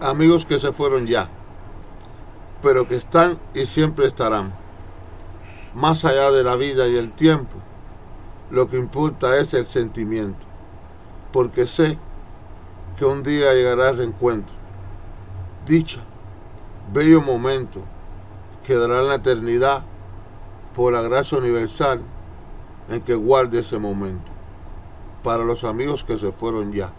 amigos que se fueron ya, pero que están y siempre estarán. Más allá de la vida y el tiempo, lo que importa es el sentimiento, porque sé que un día llegará el reencuentro. Dicha, bello momento, quedará en la eternidad por la gracia universal en que guarde ese momento. Para los amigos que se fueron ya.